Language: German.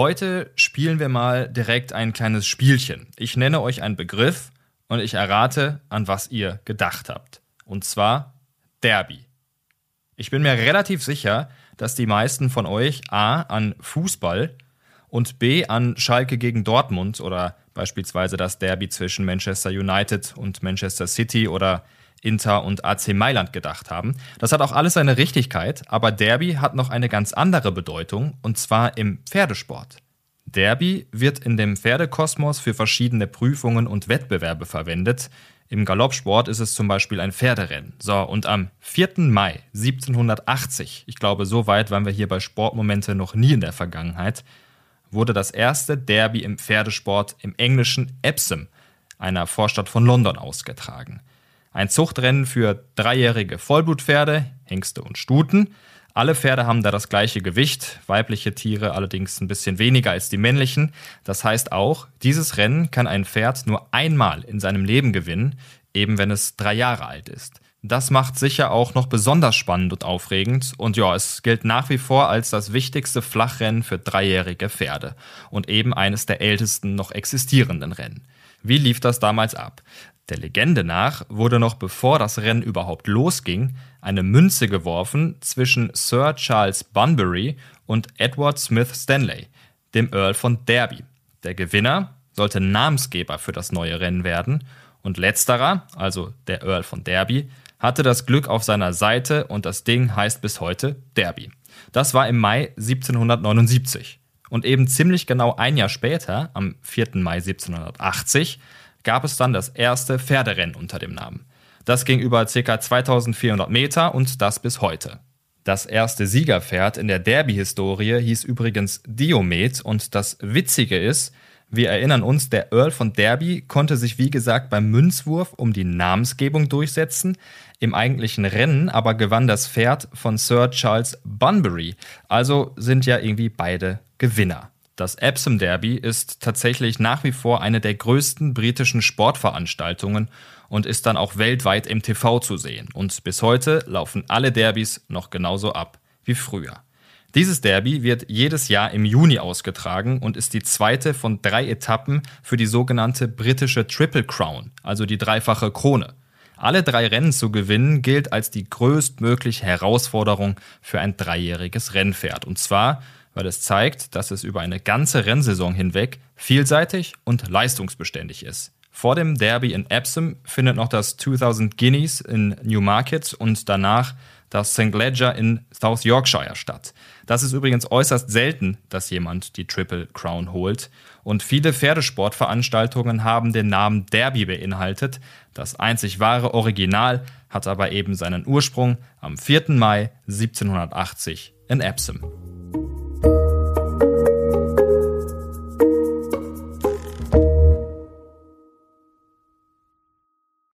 Heute spielen wir mal direkt ein kleines Spielchen. Ich nenne euch einen Begriff und ich errate, an was ihr gedacht habt. Und zwar Derby. Ich bin mir relativ sicher, dass die meisten von euch A an Fußball und B an Schalke gegen Dortmund oder beispielsweise das Derby zwischen Manchester United und Manchester City oder Inter und AC Mailand gedacht haben. Das hat auch alles seine Richtigkeit, aber Derby hat noch eine ganz andere Bedeutung und zwar im Pferdesport. Derby wird in dem Pferdekosmos für verschiedene Prüfungen und Wettbewerbe verwendet. Im Galoppsport ist es zum Beispiel ein Pferderennen. So, und am 4. Mai 1780, ich glaube, so weit waren wir hier bei Sportmomente noch nie in der Vergangenheit, wurde das erste Derby im Pferdesport im englischen Epsom, einer Vorstadt von London, ausgetragen. Ein Zuchtrennen für dreijährige Vollblutpferde, Hengste und Stuten. Alle Pferde haben da das gleiche Gewicht, weibliche Tiere allerdings ein bisschen weniger als die männlichen. Das heißt auch, dieses Rennen kann ein Pferd nur einmal in seinem Leben gewinnen, eben wenn es drei Jahre alt ist. Das macht sicher auch noch besonders spannend und aufregend und ja, es gilt nach wie vor als das wichtigste Flachrennen für dreijährige Pferde und eben eines der ältesten noch existierenden Rennen. Wie lief das damals ab? Der Legende nach wurde noch bevor das Rennen überhaupt losging, eine Münze geworfen zwischen Sir Charles Bunbury und Edward Smith Stanley, dem Earl von Derby. Der Gewinner sollte Namensgeber für das neue Rennen werden und letzterer, also der Earl von Derby, hatte das Glück auf seiner Seite und das Ding heißt bis heute Derby. Das war im Mai 1779. Und eben ziemlich genau ein Jahr später, am 4. Mai 1780, gab es dann das erste Pferderennen unter dem Namen. Das ging über ca. 2400 Meter und das bis heute. Das erste Siegerpferd in der Derby-Historie hieß übrigens Diomed und das Witzige ist, wir erinnern uns, der Earl von Derby konnte sich wie gesagt beim Münzwurf um die Namensgebung durchsetzen, im eigentlichen Rennen aber gewann das Pferd von Sir Charles Bunbury, also sind ja irgendwie beide Gewinner. Das Epsom Derby ist tatsächlich nach wie vor eine der größten britischen Sportveranstaltungen und ist dann auch weltweit im TV zu sehen. Und bis heute laufen alle Derbys noch genauso ab wie früher. Dieses Derby wird jedes Jahr im Juni ausgetragen und ist die zweite von drei Etappen für die sogenannte britische Triple Crown, also die dreifache Krone. Alle drei Rennen zu gewinnen gilt als die größtmögliche Herausforderung für ein dreijähriges Rennpferd. Und zwar weil es zeigt, dass es über eine ganze Rennsaison hinweg vielseitig und leistungsbeständig ist. Vor dem Derby in Epsom findet noch das 2000 Guineas in Newmarket und danach das St. Ledger in South Yorkshire statt. Das ist übrigens äußerst selten, dass jemand die Triple Crown holt. Und viele Pferdesportveranstaltungen haben den Namen Derby beinhaltet. Das einzig wahre Original hat aber eben seinen Ursprung am 4. Mai 1780 in Epsom.